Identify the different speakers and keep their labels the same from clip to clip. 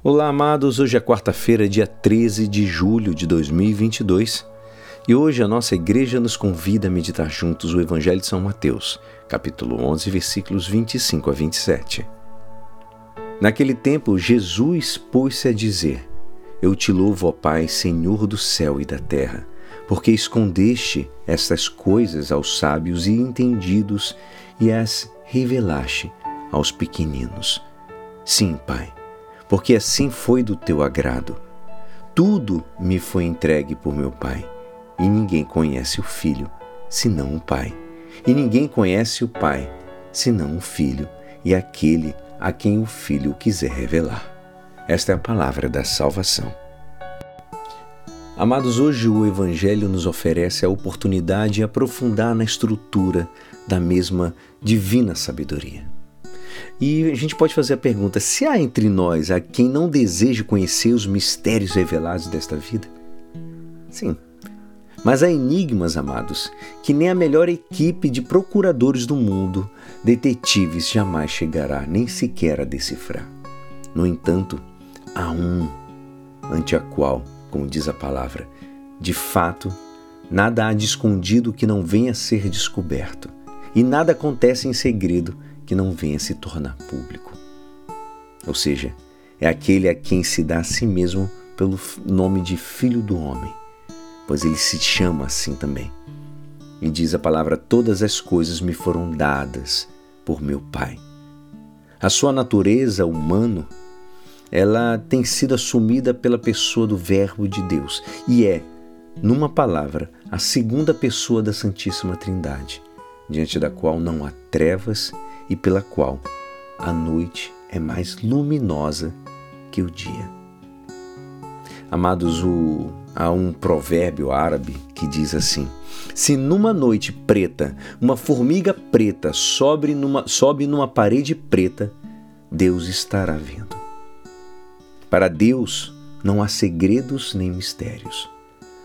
Speaker 1: Olá, amados. Hoje é quarta-feira, dia 13 de julho de 2022. E hoje a nossa igreja nos convida a meditar juntos o Evangelho de São Mateus, capítulo 11, versículos 25 a 27. Naquele tempo, Jesus pôs-se a dizer: Eu te louvo, ó Pai, Senhor do céu e da terra, porque escondeste estas coisas aos sábios e entendidos e as revelaste aos pequeninos. Sim, Pai porque assim foi do teu agrado. Tudo me foi entregue por meu Pai, e ninguém conhece o Filho, senão o Pai. E ninguém conhece o Pai, senão o Filho, e aquele a quem o Filho quiser revelar. Esta é a palavra da salvação. Amados, hoje o Evangelho nos oferece a oportunidade de aprofundar na estrutura da mesma divina sabedoria. E a gente pode fazer a pergunta: se há entre nós a quem não deseja conhecer os mistérios revelados desta vida? Sim. Mas há enigmas, amados, que nem a melhor equipe de procuradores do mundo, detetives, jamais chegará nem sequer a decifrar. No entanto, há um ante a qual, como diz a palavra, de fato, nada há de escondido que não venha a ser descoberto, e nada acontece em segredo que não venha se tornar público. Ou seja, é aquele a quem se dá a si mesmo pelo nome de Filho do Homem, pois ele se chama assim também. E diz a palavra: Todas as coisas me foram dadas por meu Pai. A sua natureza humana, ela tem sido assumida pela pessoa do Verbo de Deus e é, numa palavra, a segunda pessoa da Santíssima Trindade, diante da qual não há trevas e pela qual a noite é mais luminosa que o dia. Amados, o, há um provérbio árabe que diz assim: Se numa noite preta uma formiga preta sobe numa, sobe numa parede preta, Deus estará vendo. Para Deus não há segredos nem mistérios.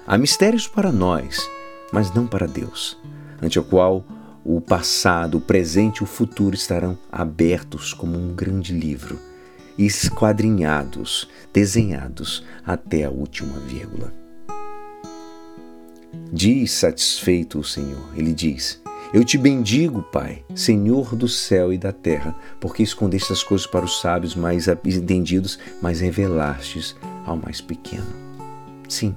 Speaker 1: Há mistérios para nós, mas não para Deus, ante o qual o passado, o presente e o futuro estarão abertos como um grande livro, esquadrinhados, desenhados até a última vírgula. Diz satisfeito o Senhor, ele diz: Eu te bendigo, Pai, Senhor do céu e da terra, porque escondeste as coisas para os sábios mais entendidos, mas revelastes ao mais pequeno. Sim,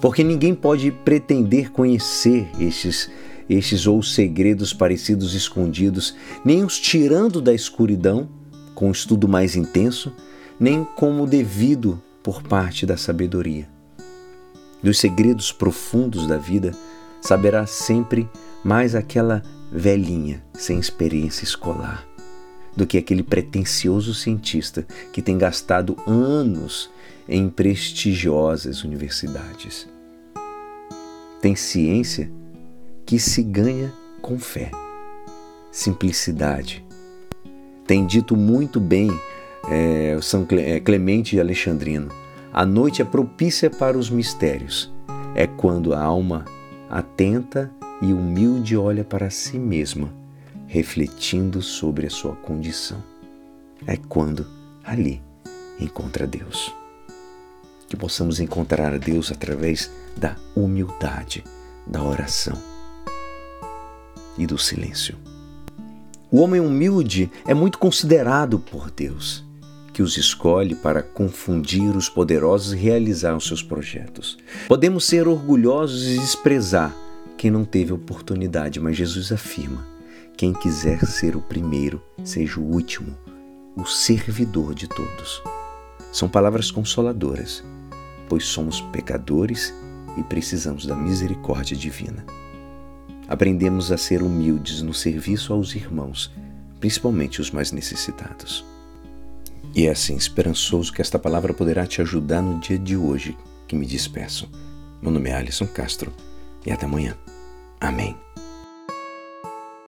Speaker 1: porque ninguém pode pretender conhecer estes estes ou segredos parecidos escondidos, nem os tirando da escuridão, com estudo mais intenso, nem como devido por parte da sabedoria. Dos segredos profundos da vida, saberá sempre mais aquela velhinha sem experiência escolar do que aquele pretensioso cientista que tem gastado anos em prestigiosas universidades. Tem ciência que se ganha com fé. Simplicidade. Tem dito muito bem é, São é, Clemente de Alexandrino: a noite é propícia para os mistérios. É quando a alma atenta e humilde olha para si mesma, refletindo sobre a sua condição. É quando ali encontra Deus. Que possamos encontrar Deus através da humildade, da oração e do silêncio. O homem humilde é muito considerado por Deus, que os escolhe para confundir os poderosos e realizar os seus projetos. Podemos ser orgulhosos e desprezar quem não teve oportunidade, mas Jesus afirma: quem quiser ser o primeiro, seja o último, o servidor de todos. São palavras consoladoras, pois somos pecadores e precisamos da misericórdia divina aprendemos a ser humildes no serviço aos irmãos, principalmente os mais necessitados. E é assim, esperançoso que esta palavra poderá te ajudar no dia de hoje que me despeço. Meu nome é Alisson Castro e até amanhã. Amém.